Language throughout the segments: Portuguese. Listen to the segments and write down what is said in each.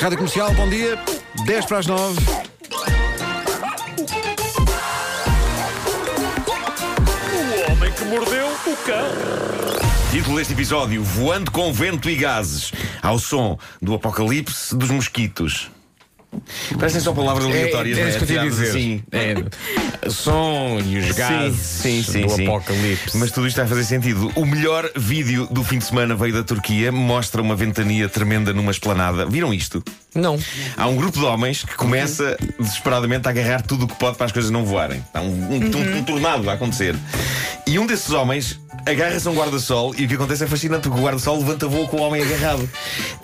Rádio Comercial, bom dia. 10 para as 9. O homem que mordeu o cão. Título deste episódio: Voando com vento e gases, ao som do apocalipse dos mosquitos. Parecem só palavras aleatórias, é, é isso que eu a dizer. assim. É, som e os gases sim, sim, do apocalipse. Mas tudo isto vai fazer sentido. O melhor vídeo do fim de semana veio da Turquia, mostra uma ventania tremenda numa esplanada. Viram isto? Não. Há um grupo de homens que começa desesperadamente a agarrar tudo o que pode para as coisas não voarem. Há um, um, um- um tornado a acontecer. E um desses homens agarra-se a um guarda-sol e o que acontece é fascinante porque o guarda-sol levanta voo com o homem agarrado.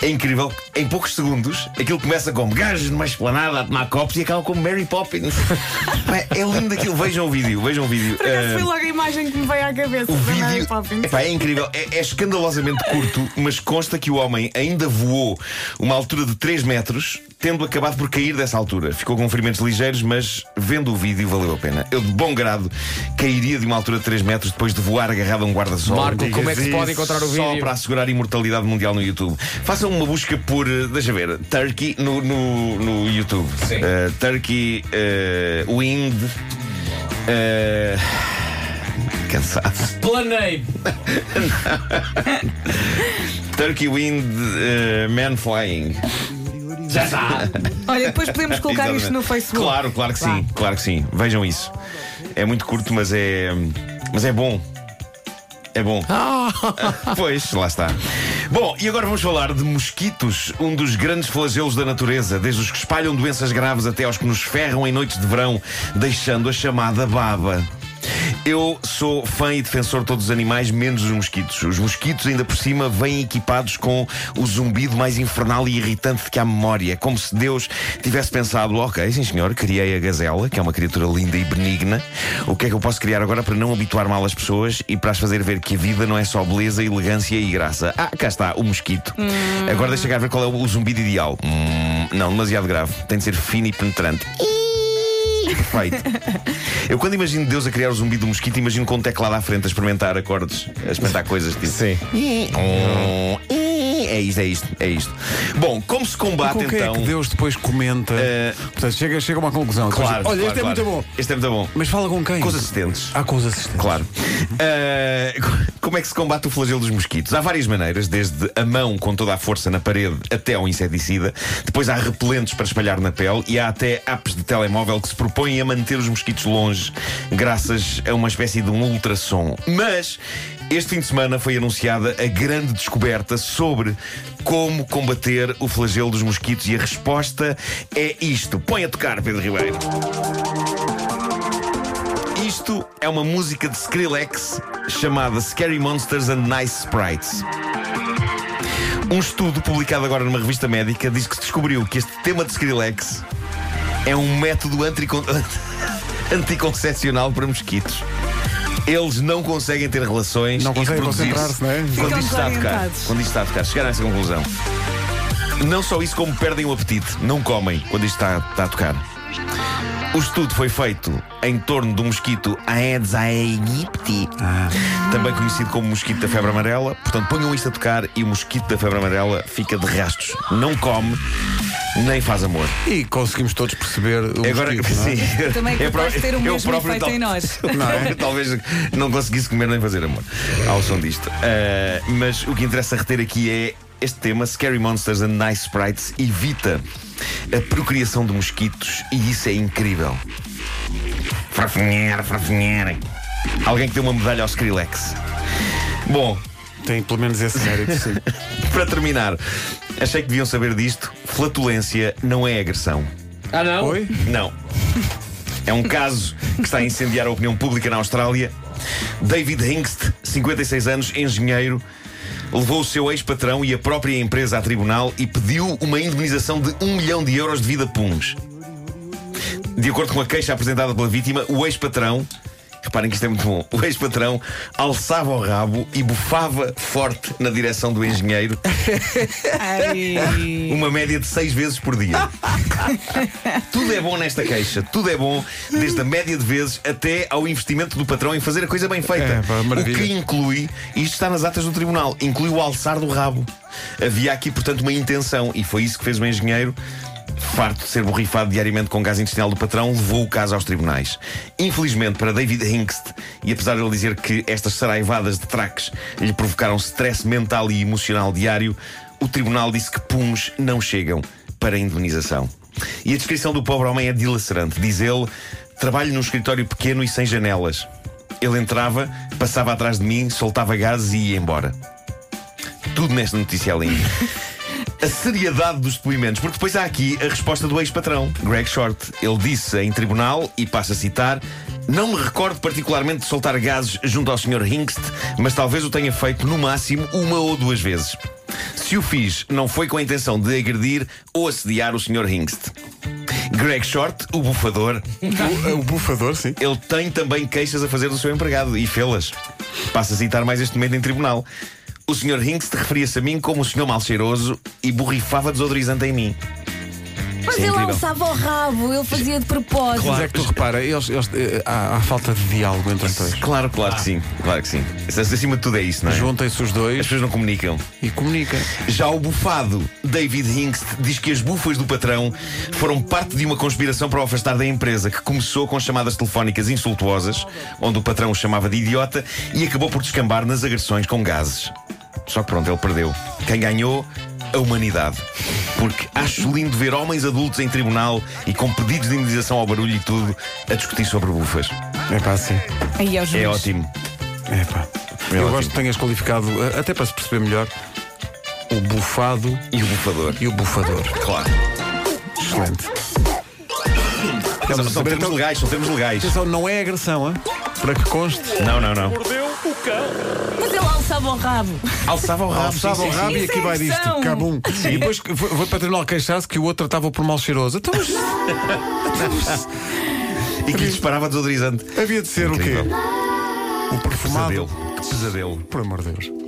É incrível. Em poucos segundos, aquilo começa como gajos numa esplanada a tomar copos e acaba como Mary Poppins. É lindo aquilo. Vejam o vídeo, vejam o vídeo. Por acaso Ah, foi logo a imagem que me veio à cabeça o da Mary vídeo Poppins. epá, é incrível, é, é escandalosamente curto, mas consta que o homem ainda voou uma altura de 3 metros, tendo acabado por cair dessa altura. Ficou com ferimentos ligeiros, mas vendo o vídeo valeu a pena. Eu, de bom grado, cairia de uma altura de 3 metros depois de voar agarrado a um guarda-sol. Marco, como é que se pode encontrar o Só vídeo? para assegurar a imortalidade mundial no YouTube. Façam uma busca por, eh, deixa ver, Turkey no, no, no YouTube. Sim. Eh, Turkey eh, Wind. eh, Cansado. Planei. Turkey Wind uh, Man Flying. Já está. Olha, depois podemos colocar isto no. Facebook. Claro, claro que Vá. sim, claro que sim. Vejam isso. É muito curto, mas é. Mas é bom. É bom. Pois, lá está. Bom, e agora vamos falar de mosquitos, um dos grandes flagelos da natureza, desde os que espalham doenças graves até aos que nos ferram em noites de verão, deixando a chamada baba. Eu sou fã e defensor de todos os animais, menos os mosquitos. Os mosquitos, ainda por cima, vêm equipados com o zumbido mais infernal e irritante que há memória. Como se Deus tivesse pensado: ok, sim senhor, criei a gazela, que é uma criatura linda e benigna. O que é que eu posso criar agora para não habituar mal as pessoas e para as fazer ver que a vida não é só beleza, elegância e graça? Ah, cá está, o mosquito. Agora deixa cá ver qual é o zumbido ideal. Hum, não, demasiado grave. Tem de ser fino e penetrante. Perfeito. Eu quando imagino Deus a criar o zumbi do mosquito, imagino com um teclado à frente a experimentar acordes, a experimentar coisas tipo. Sim. É isto, é isto, é isto. Bom, como se combate Com o que então. é que Deus depois comenta? Eh, Portanto, chega, chega a uma conclusão. Claro, diz, Olha, claro, este é claro. muito bom. Este é muito bom. Mas fala com quem? Com os assistentes. Ah, com os assistentes. Claro. Uh, como é que se combate o flagelo dos mosquitos? Há várias maneiras, desde a mão com toda a força na parede até ao inseticida. Depois há repelentes para espalhar na pele e há até apps de telemóvel que se propõem a manter os mosquitos longe, graças a uma espécie de um ultrassom. Mas este fim de semana foi anunciada a grande descoberta sobre como combater o flagelo dos mosquitos e a resposta é isto. Põe a tocar, Pedro Ribeiro. Isto é uma música de Skrillex chamada Scary Monsters and Nice Sprites. Um estudo publicado agora numa revista médica diz que se descobriu que este tema de Skrillex é um método anticon... anticoncepcional para mosquitos. Eles não conseguem ter relações Não conseguem concentrar-se, não é? Quando isto está a tocar. Quando isto está a tocar. Chegaram a essa conclusão. Não só isso, como perdem o apetite. Não comem quando isto está, está a tocar. O estudo foi feito em torno do mosquito Aedes aegypti, também conhecido como mosquito da febre amarela. Portanto, ponham isto a tocar e o mosquito da febre amarela fica de rastos. Não come, nem faz amor. E conseguimos todos perceber o Agora, mosquito, não é? sim. Também é capaz ter o eu mesmo próprio efeito tal- em nós. Não é? Talvez não conseguisse comer nem fazer amor ao som disto. Ah, mas o que interessa reter aqui é este tema: Scary Monsters and Nice Sprites evita a procriação de mosquitos e isso é incrível. Farfinhar, farfinhar. Alguém que deu uma medalha ao Skrillex. Bom, Tem pelo menos esse mérito, sim. para terminar, achei que deviam saber disto: flatulência não é agressão. Ah, não? Oi? Não. É um caso que está a incendiar a opinião pública na Austrália. David Hingst, 56 anos, engenheiro, levou o seu ex-patrão e a própria empresa a tribunal e pediu uma indemnização de um milhão de euros devido a puns. De acordo com a queixa apresentada pela vítima, o ex-patrão Reparem que isto é muito bom. O ex-patrão alçava o rabo e bufava forte na direção do engenheiro, uma média de seis vezes por dia. tudo é bom nesta queixa, tudo é bom, desde a média de vezes até ao investimento do patrão em fazer a coisa bem feita. É, pá, o que inclui, e isto está nas atas do tribunal, inclui o alçar do rabo. Havia aqui, portanto, uma intenção, e foi isso que fez o engenheiro. Farto de ser borrifado diariamente com gás intestinal do patrão, levou o caso aos tribunais. Infelizmente para David Hinkst, e apesar de ele dizer que estas saraivadas de traques lhe provocaram stress mental e emocional diário, o tribunal disse que puns não chegam para indemnização. E a descrição do pobre homem é dilacerante. Diz ele: trabalho num escritório pequeno e sem janelas. Ele entrava, passava atrás de mim, soltava gases e ia embora. Tudo nesta notícia é lindo. A seriedade dos depoimentos, porque depois há aqui a resposta do ex-patrão, Greg Short. Ele disse em tribunal, e passo a citar. Não me recordo particularmente de soltar gases junto ao Sr. Hinkst, mas talvez o tenha feito no máximo uma ou duas vezes. Se o fiz, não foi com a intenção de agredir ou assediar o Sr. Hinkst. Greg Short, o bufador, O, o bufador, sim. ele tem também queixas a fazer do seu empregado e fê-las. Passa a citar mais este momento em tribunal. O Sr. Hinkst referia-se a mim como o Sr. mal cheiroso e borrifava desodorizante em mim. Mas é ele incrível. alçava o rabo, ele fazia de propósito. Mas é que tu repara, eles, eles- eh, há, há falta de diálogo entre os dois. Claro, claro que sim. Claro que sim. Acima de tudo é isso, não é? Juntem-se os As dois pessoas não comunicam. e comunicam. Já o bufado David Hinkst diz que as bufas do patrão foram parte de uma conspiração para o afastar da empresa, que começou com chamadas telefónicas insultuosas, onde o patrão o chamava de idiota, e acabou por descambar nas agressões com gases. Só que pronto, ele perdeu. Quem ganhou? A humanidade. Porque acho lindo ver homens adultos em tribunal e com pedidos de indenização ao barulho e tudo a discutir sobre bufas. É pá, sim. Aí é. É ótimo. É pá. É Eu ótimo. gosto que tenhas qualificado, eh, até para se perceber melhor, o bufado E o bufador. e o bufador. Claro. Excelente. São, são saber termos então- legais, são termos legais. Atenção, não é agressão, hein? para que conste. Não, não, não. Cão. Mas ele alçava o rabo. Alçava o rabo. Alçava o rabo e Isso aqui é vai disto. agressão. Cabum. E depois foi, foi para o tribunal queixar-se que o outro tratava por mal cheiroso. Então, mas. E que lhe disparava desodorizante. havia de ser o quê? O perfumado. Pesadelo. Que pesadelo. Por amor de Deus.